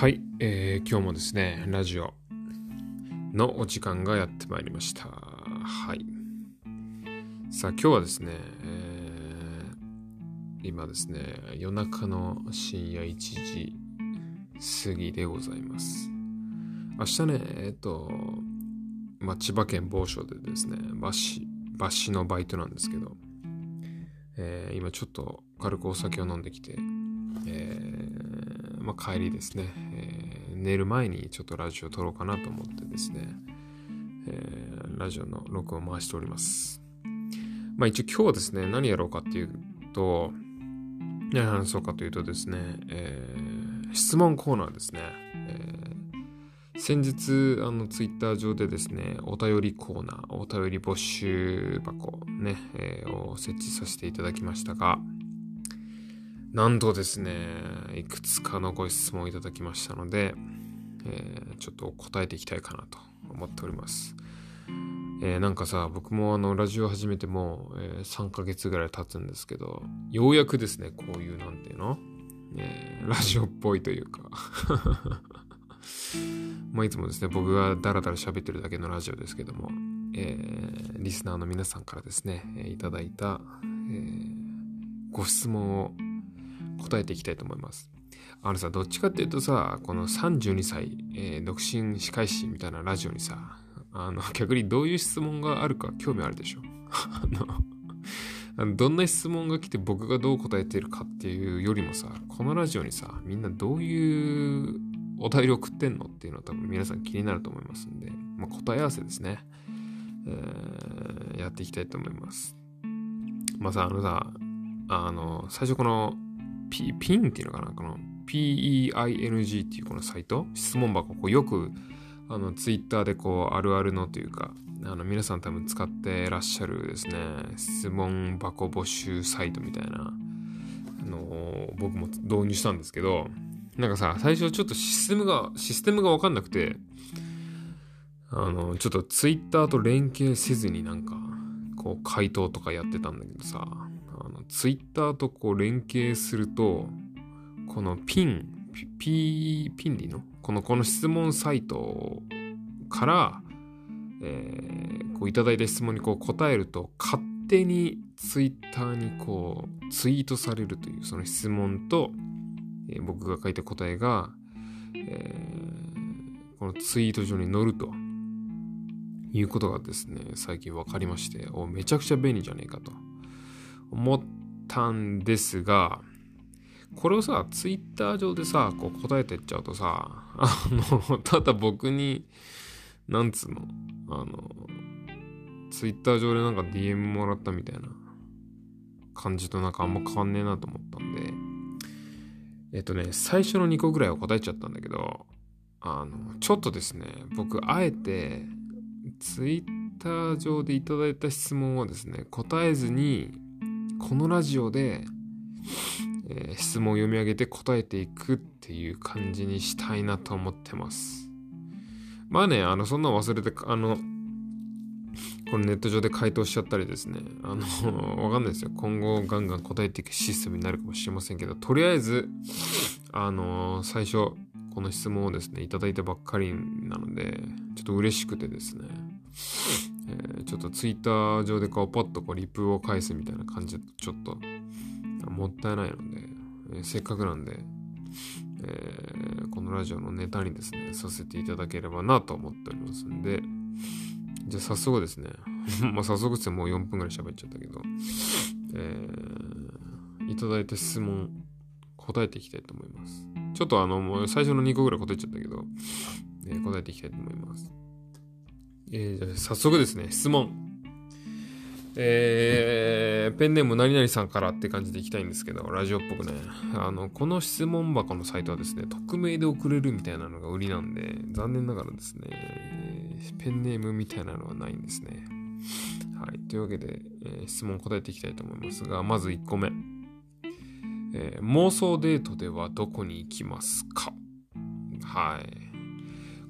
はい、えー今日もですね、ラジオのお時間がやってまいりました。はい。さあ、今日はですね、えー今ですね、夜中の深夜1時過ぎでございます。明日ね、えっと、まあ、千葉県某所でですね、バシ、バシのバイトなんですけど、えー今ちょっと軽くお酒を飲んできて、えーまあ、帰りですね、寝る前にちょっとラジオ撮ろうかなと思ってですね、えーラジオの録音を回しております。まあ一応今日はですね、何やろうかっていうと、何話そうかというとですね、えー質問コーナーですね。えー先日、あの、ツイッター上でですね、お便りコーナー、お便り募集箱ね、えーを設置させていただきましたが、なんとですね、いくつかのご質問をいただきましたので、えーちょっと答えていきたいかなと思っております。えーなんかさ、僕もあの、ラジオ始めても、えー3ヶ月ぐらい経つんですけど、ようやくですね、こういう、なんていうの？えーラジオっぽいというか、まあいつもですね、僕がダラダラ喋ってるだけのラジオですけども、えーリスナーの皆さんからですね、いただいた、えーご質問を答えていきたいと思います。あのさ、どっちかっていうとさ、この32歳、えー独身司会士みたいなラジオにさ、あの、逆にどういう質問があるか興味あるでしょ？あの、どんな質問が来て僕がどう答えてるかっていうよりもさ、このラジオにさ、みんなどういうお便りを送ってんのっていうのは多分皆さん気になると思いますんで、まあ、答え合わせですね、えーやっていきたいと思います。まあさ、あのさ、あの、最初この、P、ピンっていうのかなこの PEING っていうこのサイト？質問箱、こうよく、あの、ツイッターでこう、あるあるのというか、あの、皆さん多分使ってらっしゃるですね、質問箱募集サイトみたいなあの僕も導入したんですけど、なんかさ、最初ちょっとシステムが、システムがわかんなくて、あの、ちょっとツイッターと連携せずになんか、こう、回答とかやってたんだけどさ、ツイッターとこう連携すると、このピン、ピ、ピピンリの？この、この質問サイトから、えーこういただいた質問にこう答えると、勝手にツイッターにこう、ツイートされるという、その質問と、えー僕が書いた答えが、えーこのツイート上に載ると。いうことがですね、最近分かりまして、おめちゃくちゃ便利じゃねえかと思ってたんですが、これをさ、ツイッター上でさ、こう答えてっちゃうとさ、あの、ただ僕に、なんつうの、あの、ツイッター上でなんか DM もらったみたいな感じとなんかあんま変わんねえなと思ったんで、えっとね、最初の2個ぐらいは答えちゃったんだけど、あの、ちょっとですね、僕、あえて、ツイッター上でいただいた質問をですね、答えずに、このラジオで、えー質問を読み上げて答えていくっていう感じにしたいなと思ってます。まあね、あの、そんな忘れて、あの、このネット上で回答しちゃったりですね、あの、わかんないですよ。今後ガンガン答えていくシステムになるかもしれませんけど、とりあえず、あの、最初、この質問をですね、いただいたばっかりなので、ちょっと嬉しくてですね、えーちょっとツイッター上でこうポッとこうリプを返すみたいな感じでちょっと。もったいないので、えーせっかくなんで、えーこのラジオのネタにですね、させていただければなと思っておりますんで、じゃあ早速ですね、まあ早速ってもう4分ぐらい喋っちゃったけど、えーいただいた質問答えていきたいと思います。ちょっとあの、もう最初の2個ぐらい答えちゃったけど、えー答えていきたいと思います。えーじゃ早速ですね、質問。えーペンネーム何々さんからって感じでいきたいんですけど、ラジオっぽくね。あの、この質問箱のサイトはですね、匿名で送れるみたいなのが売りなんで、残念ながらですね、えーペンネームみたいなのはないんですね。はい。というわけで、えー質問答えていきたいと思いますが、まず1個目。えー妄想デートではどこに行きますか？はい。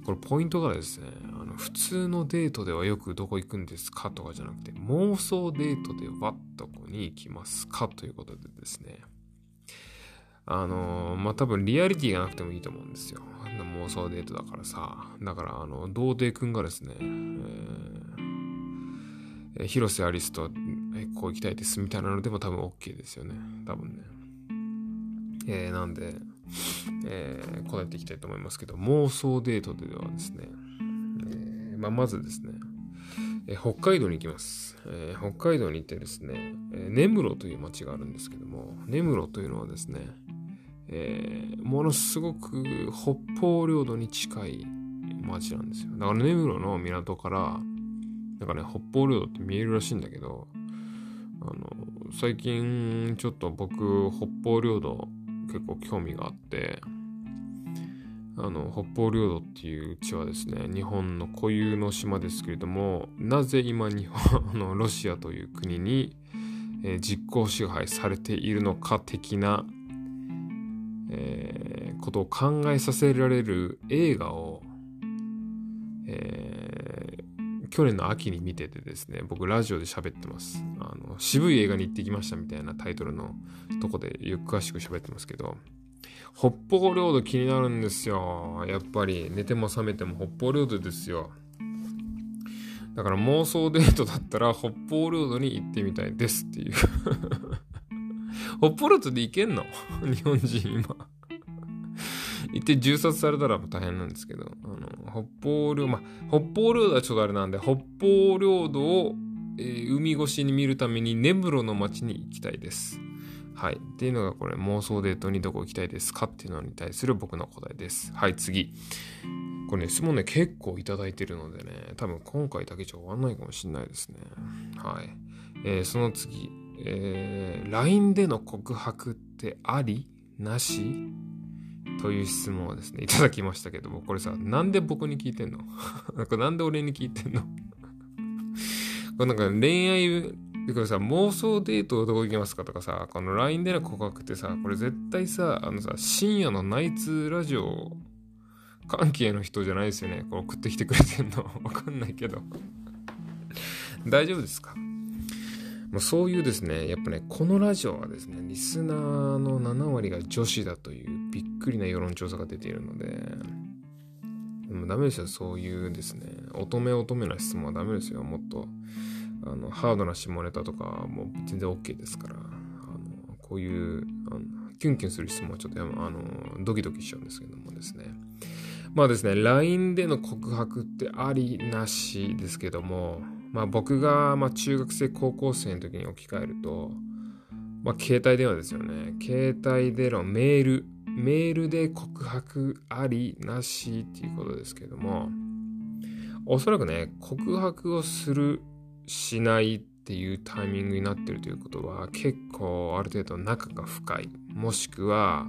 これポイントがですね、あの普通のデートではよくどこ行くんですかとかじゃなくて、妄想デートではどこに行きますかということでですね。あのまあ多分リアリティがなくてもいいと思うんですよ。妄想デートだからさ。だからあの童貞くんがですね、えー、広瀬アリスとこう行きたいですみたいなのでも多分 OK ですよね。多分ね。えー、なんで、えー、答えていきたいと思いますけど妄想デートではですね、えーまあ、まずですねえ北海道に行きます、えー、北海道に行ってですね、え、根室という町があるんですけども、根室というのはですね、え、ものすごく北方領土に近い町なんですよ。だから根室の港から、なんかね、北方領土って見えるらしいんだけど、あの、最近ちょっと僕、北方領土結構興味があって、あの北方領土っていう地はですね日本の固有の島ですけれどもなぜ今日本のロシアという国に、えー、実効支配されているのか的な、えー、ことを考えさせられる映画を、えー、去年の秋に見ててですね僕ラジオで喋ってますあの渋い映画に行ってきましたみたいなタイトルのとこでゆっ詳しく喋ってますけど北方領土気になるんですよ。やっぱり寝ても覚めても北方領土ですよ。だから妄想デートだったら北方領土に行ってみたいですっていう 北方領土で行けんの？日本人今行って銃殺されたら大変なんですけど、あの北方領、まあ、北方領土はちょっとあれなんで、北方領土を、えー、海越しに見るために根室の町に行きたいです。はい。っていうのがこれ妄想デートにどこ行きたいですかっていうのに対する僕の答えです。はい、次。これね、質問ね、結構いただいてるのでね、多分今回だけじゃ終わんないかもしれないですね。はい。えー、その次、えー、LINE での告白ってあり？なし？という質問をですね、いただきましたけども、これさ、なんで僕に聞いてんの？なんかなんで俺に聞いてんの？これなんか恋愛だからさ、妄想デートどこ行きますかとかさ、この LINE での告白ってさ、これ絶対さ、あのさ、深夜のナイツラジオ関係の人じゃないですよね？これ送ってきてくれてんの？わかんないけど。大丈夫ですか？もうそういうですね、やっぱね、このラジオはですね、リスナーの7割が女子だというくりな世論調査が出ているので、でもダメですよ、そういうですね、乙女乙女な質問はダメですよ、もっと。あのハードな下ネタとかも全然 OK ですから。あのこういうあのキュンキュンする質問はちょっとあのドキドキしちゃうんですけどもですね。まあですね LINE での告白ってありなしですけどもまあ僕が、まあ、中学生高校生の時に置き換えるとまあ携帯電話ですよね。携帯でのメールメールで告白ありなしっていうことですけどもおそらくね告白をするしないっていうタイミングになってるということは結構ある程度仲が深い。もしくは、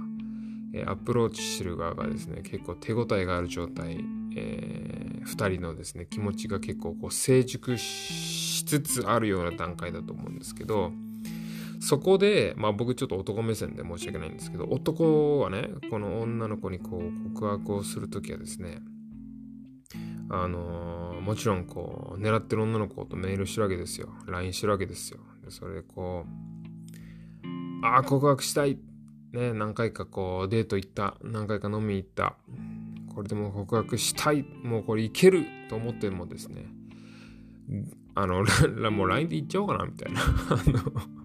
アプローチしてる側がですね結構手応えがある状態、えー、2人のですね気持ちが結構こう成熟しつつあるような段階だと思うんですけどそこで、まあ僕ちょっと男目線で申し訳ないんですけど、男はね、この女の子にこう告白をするときはですね、あのー、もちろんこう、狙ってる女の子とメールしてるわけですよ。LINE してるわけですよ。で、それでこう、ああ、告白したい。ね、何回かこう、デート行った。何回か飲み行った。これでも告白したい。もうこれいけると思ってもですね、あの、もう LINE で行っちゃおうかな、みたいな。あの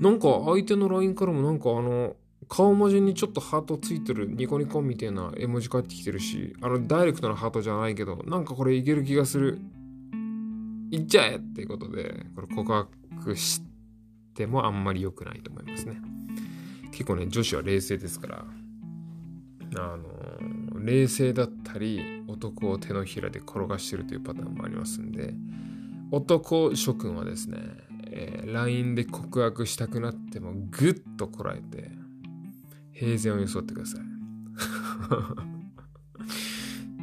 なんか相手の LINE からもなんかあの、顔文字にちょっとハートついてるニコニコみたいな絵文字返ってきてるし、あのダイレクトなハートじゃないけど、なんかこれいける気がする。いっちゃえっていうことで、これ告白してもあんまり良くないと思いますね。結構ね、女子は冷静ですから、あの、冷静だったり、男を手のひらで転がしてるというパターンもありますんで、男諸君はですね、えー、LINE で告白したくなってもぐっとこらえて、平然を装ってください。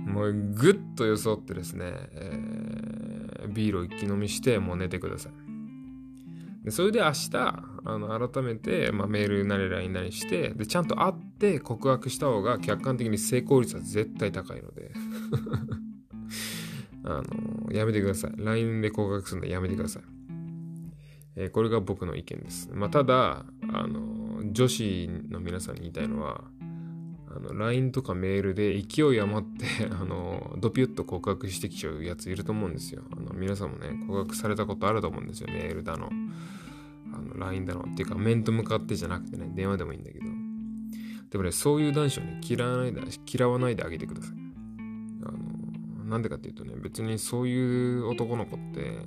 もうぐっと装ってですね、えー、ビールを一気飲みしてもう寝てください。でそれで明日あの改めて、まあ、メールなり LINE なりしてでちゃんと会って告白した方が客観的に成功率は絶対高いので あのやめてください LINE で告白するのやめてください、えー、これが僕の意見です、まあ、ただあの女子の皆さんに言いたいのは、あの、LINE とかメールで勢い余って、あの、ドピュッと告白してきちゃうやついると思うんですよ。あの、皆さんもね、告白されたことあると思うんですよ。メールだの、あの、LINE だの。っていうか、面と向かってじゃなくてね、電話でもいいんだけど。でもね、そういう男子をね、嫌わないで、嫌わないであげてください。あの、なんでかっていうとね、別にそういう男の子って、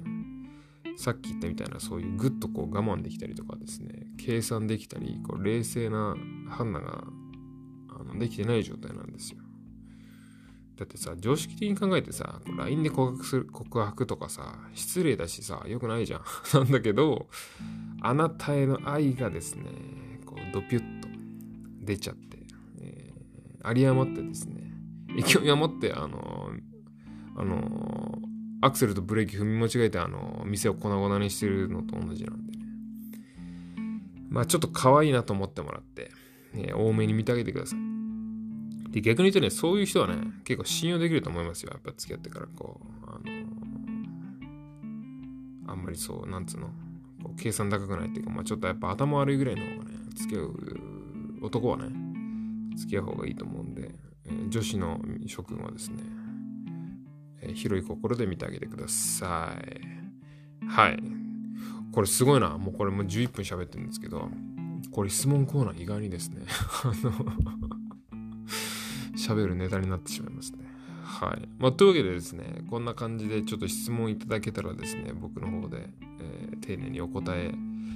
さっき言ったみたいなそういうぐっとこう我慢できたりとかですね計算できたりこう冷静な判断があのできてない状態なんですよ。だってさ常識的に考えてさ LINE で告白する告白とかさ失礼だしさよくないじゃん。なんだけどあなたへの愛がですねこうドピュッと出ちゃって、えー、有り余ってですね。勢 い余ってあのあのアクセルとブレーキ踏み間違えてあの店を粉々にしてるのと同じなんでね。まあちょっと可愛いなと思ってもらって、え多めに見てあげてください。で逆に言うとねそういう人はね結構信用できると思いますよ。やっぱ付き合ってからこうあのあんまりそうなんつうのこう計算高くないっていうかまあちょっとやっぱ頭悪いぐらいの方がね付き合う男はね付き合う方がいいと思うんで、えー、女子の諸君はですねえ広い心で見てあげてください。はい。これすごいな。もうこれもう11分喋ってるんですけど、これ質問コーナー意外にですね、あの喋るネタになってしまいますね。はい。まあ、というわけでですね、こんな感じでちょっと質問いただけたらですね、僕の方で、えー、丁寧にお答え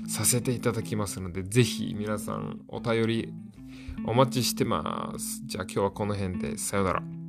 させていただきますので、ぜひ皆さんお便りお待ちしてます。じゃあ今日はこの辺でさよなら。